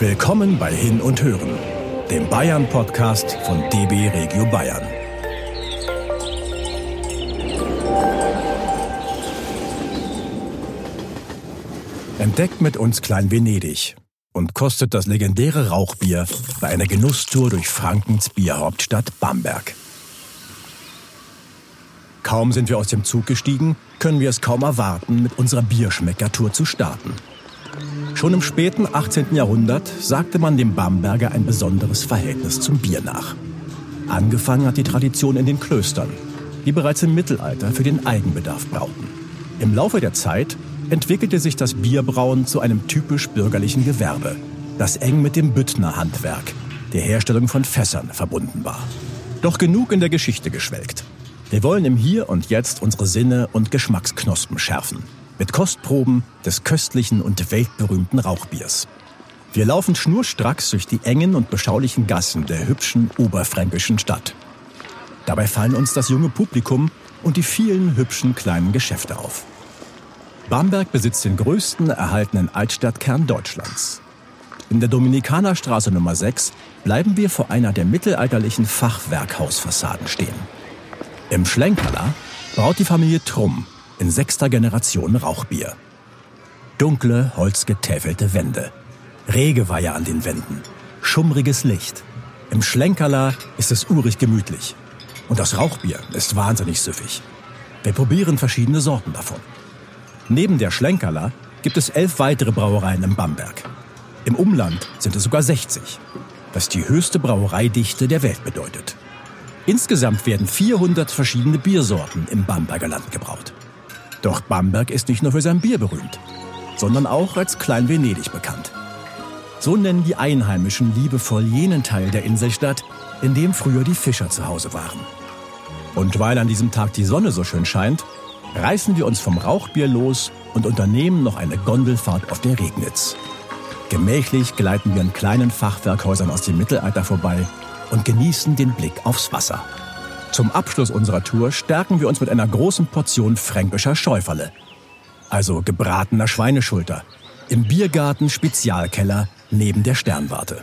Willkommen bei Hin und Hören, dem Bayern-Podcast von DB Regio Bayern. Entdeckt mit uns Klein Venedig und kostet das legendäre Rauchbier bei einer Genusstour durch Frankens Bierhauptstadt Bamberg. Kaum sind wir aus dem Zug gestiegen, können wir es kaum erwarten, mit unserer Bierschmeckertour zu starten. Schon im späten 18. Jahrhundert sagte man dem Bamberger ein besonderes Verhältnis zum Bier nach. Angefangen hat die Tradition in den Klöstern, die bereits im Mittelalter für den Eigenbedarf brauten. Im Laufe der Zeit entwickelte sich das Bierbrauen zu einem typisch bürgerlichen Gewerbe, das eng mit dem Büttner-Handwerk, der Herstellung von Fässern, verbunden war. Doch genug in der Geschichte geschwelgt. Wir wollen im Hier und Jetzt unsere Sinne und Geschmacksknospen schärfen. Mit Kostproben des köstlichen und weltberühmten Rauchbiers. Wir laufen schnurstracks durch die engen und beschaulichen Gassen der hübschen oberfränkischen Stadt. Dabei fallen uns das junge Publikum und die vielen hübschen kleinen Geschäfte auf. Bamberg besitzt den größten erhaltenen Altstadtkern Deutschlands. In der Dominikanerstraße Nummer 6 bleiben wir vor einer der mittelalterlichen Fachwerkhausfassaden stehen. Im Schlenkerler braut die Familie Trumm in sechster Generation Rauchbier. Dunkle, holzgetäfelte Wände. Regeweiher an den Wänden. Schummriges Licht. Im Schlenkerler ist es urig gemütlich. Und das Rauchbier ist wahnsinnig süffig. Wir probieren verschiedene Sorten davon. Neben der Schlenkerler gibt es elf weitere Brauereien im Bamberg. Im Umland sind es sogar 60, was die höchste Brauereidichte der Welt bedeutet. Insgesamt werden 400 verschiedene Biersorten im Bamberger Land gebraut. Doch Bamberg ist nicht nur für sein Bier berühmt, sondern auch als Klein Venedig bekannt. So nennen die Einheimischen liebevoll jenen Teil der Inselstadt, in dem früher die Fischer zu Hause waren. Und weil an diesem Tag die Sonne so schön scheint, reißen wir uns vom Rauchbier los und unternehmen noch eine Gondelfahrt auf der Regnitz. Gemächlich gleiten wir an kleinen Fachwerkhäusern aus dem Mittelalter vorbei und genießen den Blick aufs Wasser. Zum Abschluss unserer Tour stärken wir uns mit einer großen Portion fränkischer Schäuferle, also gebratener Schweineschulter, im Biergarten Spezialkeller neben der Sternwarte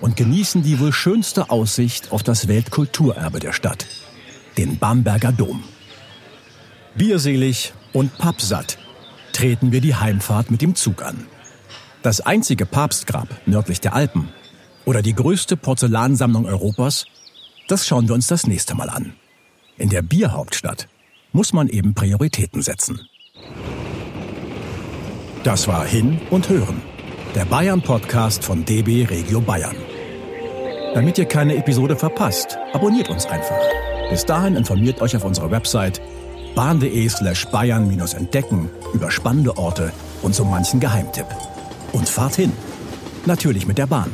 und genießen die wohl schönste Aussicht auf das Weltkulturerbe der Stadt, den Bamberger Dom. Bierselig und pappsatt treten wir die Heimfahrt mit dem Zug an. Das einzige Papstgrab nördlich der Alpen oder die größte Porzellansammlung Europas, das schauen wir uns das nächste Mal an. In der Bierhauptstadt muss man eben Prioritäten setzen. Das war Hin und Hören, der Bayern-Podcast von DB Regio Bayern. Damit ihr keine Episode verpasst, abonniert uns einfach. Bis dahin informiert euch auf unserer Website bahn.de slash bayern-entdecken über spannende Orte und so manchen Geheimtipp. Und fahrt hin. Natürlich mit der Bahn.